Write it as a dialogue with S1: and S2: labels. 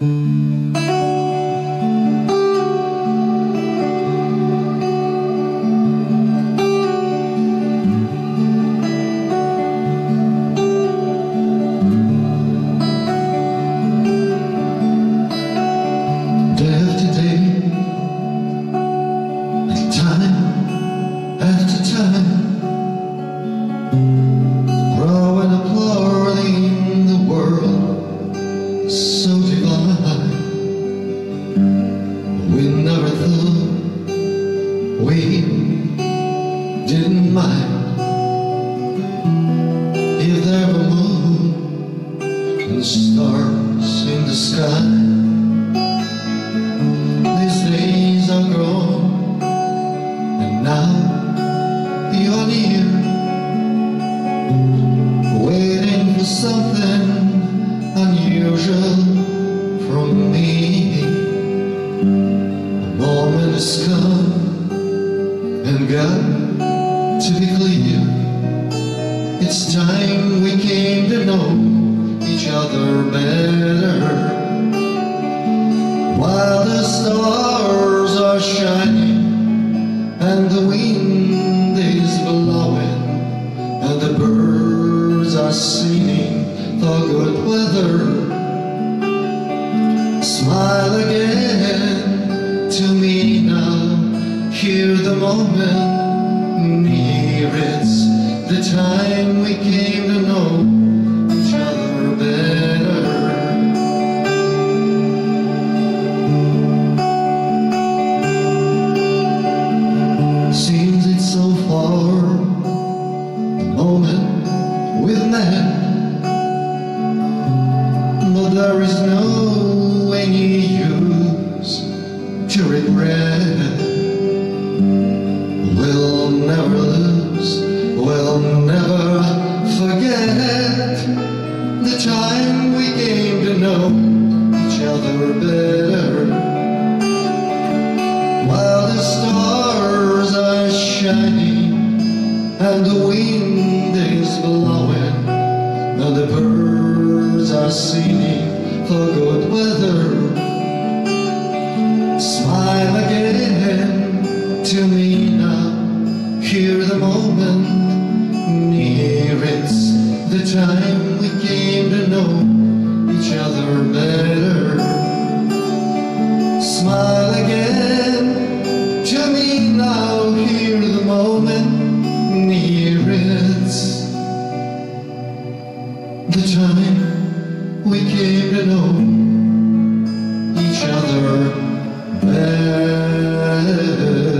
S1: Thank mm -hmm. you. Didn't mind if there were moon and stars in the sky. These it's time we came to know each other better. While the stars are shining and the wind is blowing and the birds are singing for good weather. Smile again to me now Hear the moment near it's the time we came to know each other better. Seems it's so far the moment with man But there is no any use to regret The time we came to know each other better. While the stars are shining And the wind is blowing And the birds are singing for The time we came to know each other better. Smile again to me now Hear the moment near it. The time we came to know each other better.